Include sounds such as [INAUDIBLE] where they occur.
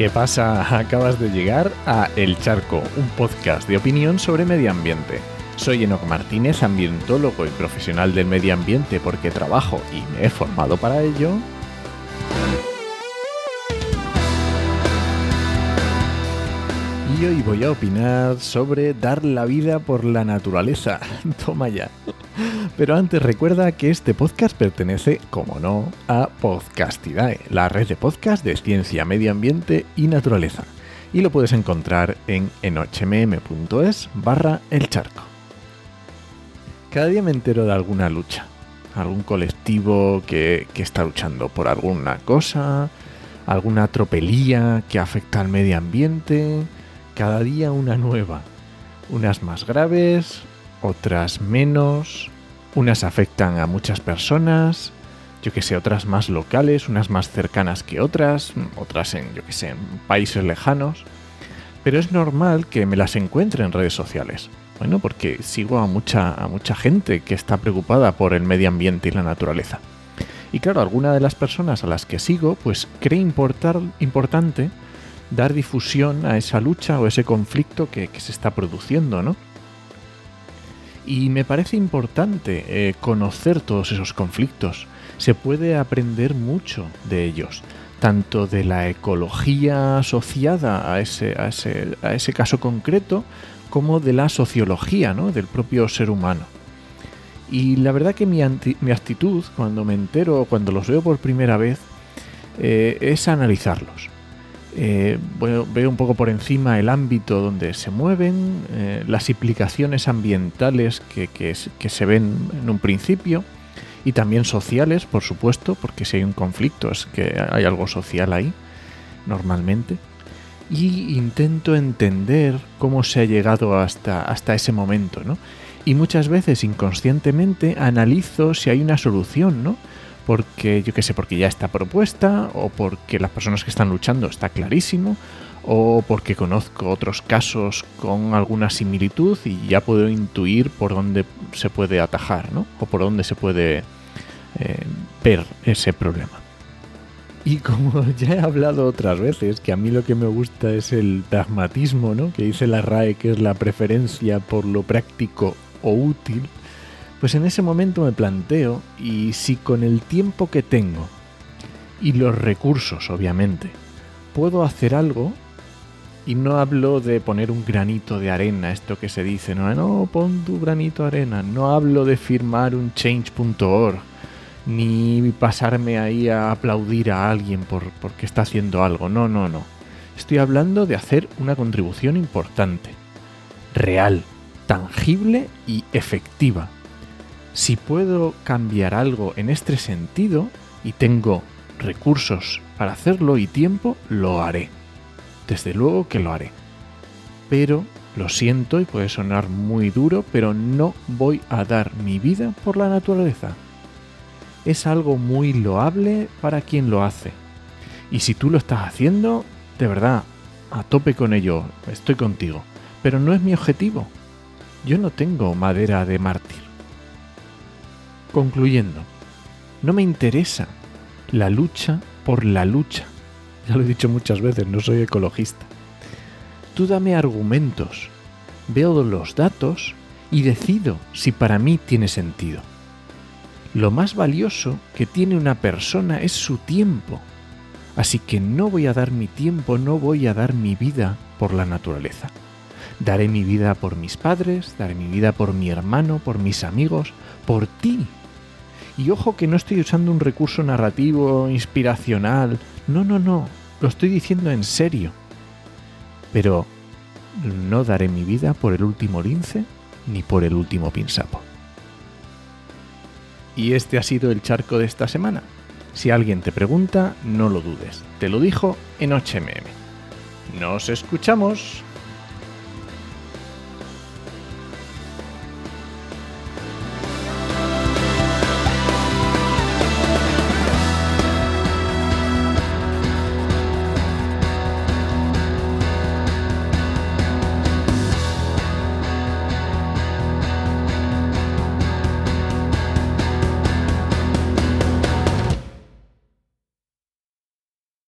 ¿Qué pasa? [LAUGHS] Acabas de llegar a El Charco, un podcast de opinión sobre medio ambiente. Soy Enoc Martínez, ambientólogo y profesional del medio ambiente porque trabajo y me he formado para ello. Y hoy voy a opinar sobre dar la vida por la naturaleza. [LAUGHS] Toma ya. Pero antes recuerda que este podcast pertenece, como no, a Podcastidae, la red de podcast de ciencia, medio ambiente y naturaleza. Y lo puedes encontrar en enochmm.es barra el charco. Cada día me entero de alguna lucha, algún colectivo que, que está luchando por alguna cosa, alguna tropelía que afecta al medio ambiente, cada día una nueva, unas más graves, otras menos, unas afectan a muchas personas, yo que sé, otras más locales, unas más cercanas que otras, otras en, yo que sé, en países lejanos. Pero es normal que me las encuentre en redes sociales. Bueno, porque sigo a mucha, a mucha gente que está preocupada por el medio ambiente y la naturaleza. Y claro, alguna de las personas a las que sigo, pues cree importar, importante dar difusión a esa lucha o ese conflicto que, se está produciendo, ¿no? Y me parece importante eh, conocer todos esos conflictos. Se puede aprender mucho de ellos, tanto de la ecología asociada a ese, a ese, a ese caso concreto, como de la sociología ¿no? del propio ser humano. Y la verdad que mi, mi actitud, cuando me entero, cuando los veo por primera vez, eh, es analizarlos eh, veo un poco por encima el ámbito donde se mueven, eh, las implicaciones ambientales que, se ven en un principio y también sociales, por supuesto, porque si hay un conflicto es que hay algo social ahí, normalmente. Y intento entender cómo se ha llegado hasta, hasta ese momento, ¿no? Y muchas veces inconscientemente analizo si hay una solución, ¿no? Porque yo qué sé, porque ya está propuesta, o porque las personas que están luchando está clarísimo, o porque conozco otros casos con alguna similitud y ya puedo intuir por dónde se puede atajar, ¿no? O por dónde se puede eh, ver ese problema. Y como [LAUGHS] ya he hablado otras veces, que a mí lo que me gusta es el pragmatismo, ¿no? Que dice la RAE que es la preferencia por lo práctico o útil, pues en ese momento me planteo, y si con el tiempo que tengo y los recursos, obviamente, puedo hacer algo, y no hablo de poner un granito de arena, esto que se dice, no, no, pon tu granito de arena, no hablo de firmar un change.org, ni pasarme ahí a aplaudir a alguien por, porque está haciendo algo, no, no, no. Estoy hablando de hacer una contribución importante, real, tangible y efectiva si puedo cambiar algo en este sentido y tengo recursos para hacerlo y tiempo, lo haré. Desde luego que lo haré. Pero lo siento y puede sonar muy duro, pero no voy a dar mi vida por la naturaleza. Es algo muy loable para quien lo hace. Y si tú lo estás haciendo, de verdad, a tope con ello, estoy contigo. Pero no es mi objetivo. Yo no tengo madera de mártir. Concluyendo, no me interesa la lucha por la lucha. [LAUGHS] Ya lo he dicho muchas veces, no soy ecologista. Tú dame argumentos, veo los datos y decido si para mí tiene sentido. Lo más valioso que tiene una persona es su tiempo. Así que no voy a dar mi tiempo, no voy a dar mi vida por la naturaleza. Daré mi vida por mis padres, daré mi vida por mi hermano, por mis amigos, por ti, y ojo que no estoy usando un recurso narrativo, inspiracional. No, no, no. Lo estoy diciendo en serio. Pero no daré mi vida por el último lince ni por el último pinsapo. Y este ha sido el charco de esta semana. Si alguien te pregunta, no lo dudes. Te lo dijo en HMM. Nos escuchamos.